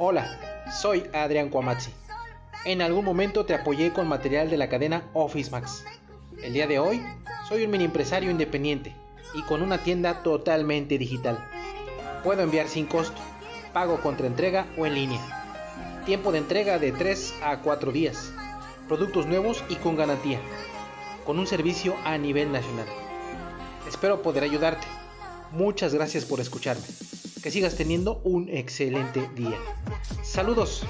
Hola, soy Adrián Cuamazzi. En algún momento te apoyé con material de la cadena Office Max. El día de hoy soy un mini empresario independiente y con una tienda totalmente digital. Puedo enviar sin costo, pago contra entrega o en línea. Tiempo de entrega de 3 a 4 días. Productos nuevos y con garantía. Con un servicio a nivel nacional. Espero poder ayudarte. Muchas gracias por escucharme. Que sigas teniendo un excelente día. Saludos.